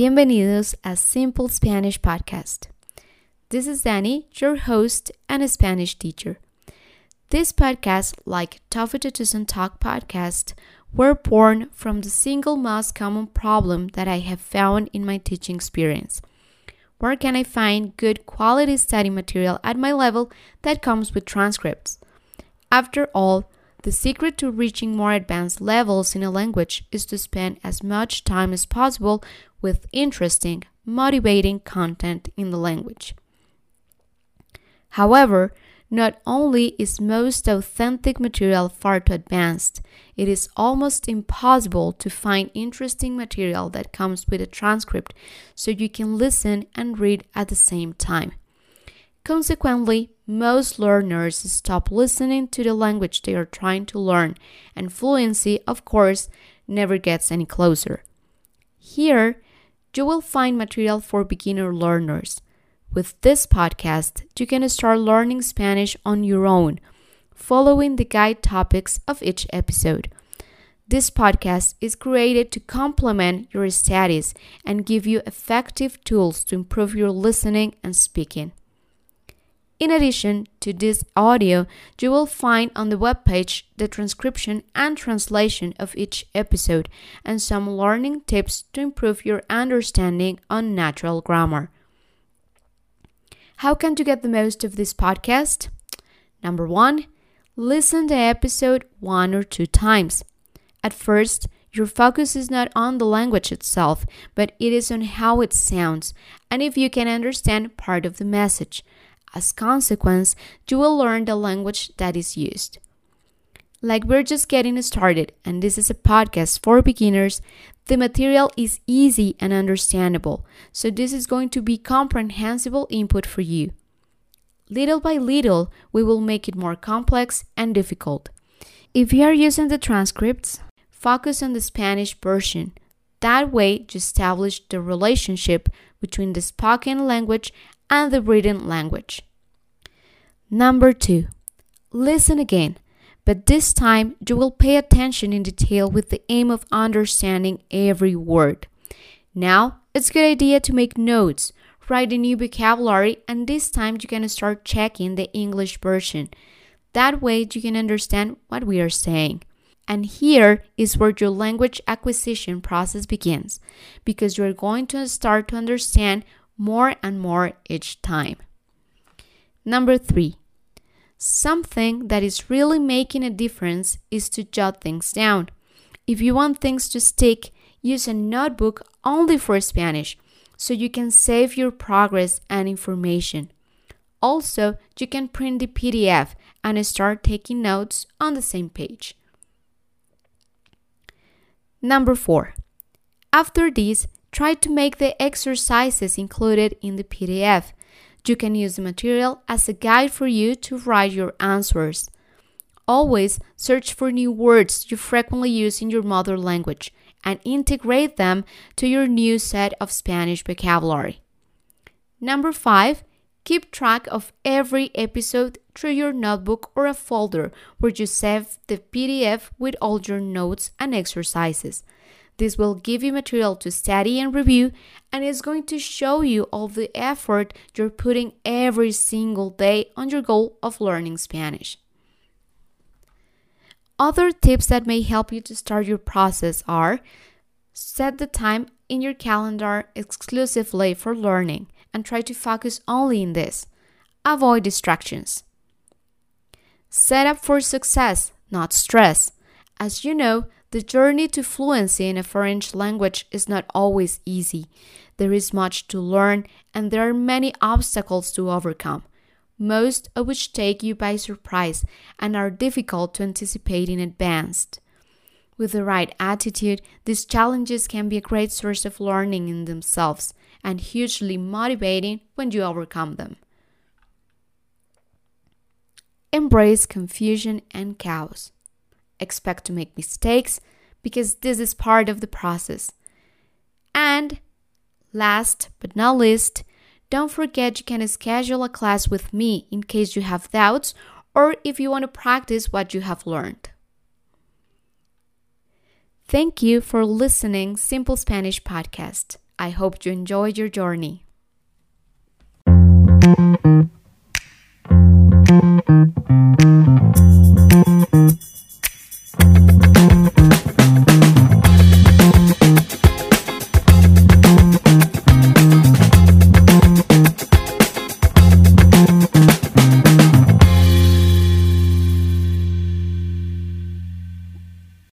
Bienvenidos a Simple Spanish Podcast. This is Danny, your host and a Spanish teacher. This podcast, like Toffee Tucson Talk podcast, were born from the single most common problem that I have found in my teaching experience. Where can I find good quality study material at my level that comes with transcripts? After all, the secret to reaching more advanced levels in a language is to spend as much time as possible with interesting, motivating content in the language. However, not only is most authentic material far too advanced, it is almost impossible to find interesting material that comes with a transcript so you can listen and read at the same time. Consequently, most learners stop listening to the language they are trying to learn, and fluency, of course, never gets any closer. Here, you will find material for beginner learners. With this podcast, you can start learning Spanish on your own, following the guide topics of each episode. This podcast is created to complement your studies and give you effective tools to improve your listening and speaking. In addition to this audio, you will find on the webpage the transcription and translation of each episode and some learning tips to improve your understanding on natural grammar. How can you get the most of this podcast? Number one, listen to episode one or two times. At first, your focus is not on the language itself, but it is on how it sounds and if you can understand part of the message. As consequence, you will learn the language that is used. Like we're just getting started, and this is a podcast for beginners, the material is easy and understandable, so this is going to be comprehensible input for you. Little by little, we will make it more complex and difficult. If you are using the transcripts, focus on the Spanish version. That way, you establish the relationship between the spoken language and the written language. Number two, listen again, but this time you will pay attention in detail with the aim of understanding every word. Now, it's a good idea to make notes, write a new vocabulary, and this time you can start checking the English version. That way, you can understand what we are saying. And here is where your language acquisition process begins because you're going to start to understand more and more each time. Number three, something that is really making a difference is to jot things down. If you want things to stick, use a notebook only for Spanish so you can save your progress and information. Also, you can print the PDF and start taking notes on the same page. Number four, after this, Try to make the exercises included in the PDF. You can use the material as a guide for you to write your answers. Always search for new words you frequently use in your mother language and integrate them to your new set of Spanish vocabulary. Number five, keep track of every episode through your notebook or a folder where you save the PDF with all your notes and exercises. This will give you material to study and review, and is going to show you all the effort you're putting every single day on your goal of learning Spanish. Other tips that may help you to start your process are set the time in your calendar exclusively for learning and try to focus only in this. Avoid distractions. Set up for success, not stress. As you know, the journey to fluency in a foreign language is not always easy. There is much to learn and there are many obstacles to overcome, most of which take you by surprise and are difficult to anticipate in advance. With the right attitude, these challenges can be a great source of learning in themselves and hugely motivating when you overcome them. Embrace confusion and chaos expect to make mistakes because this is part of the process. And last but not least, don't forget you can schedule a class with me in case you have doubts or if you want to practice what you have learned. Thank you for listening Simple Spanish podcast. I hope you enjoyed your journey.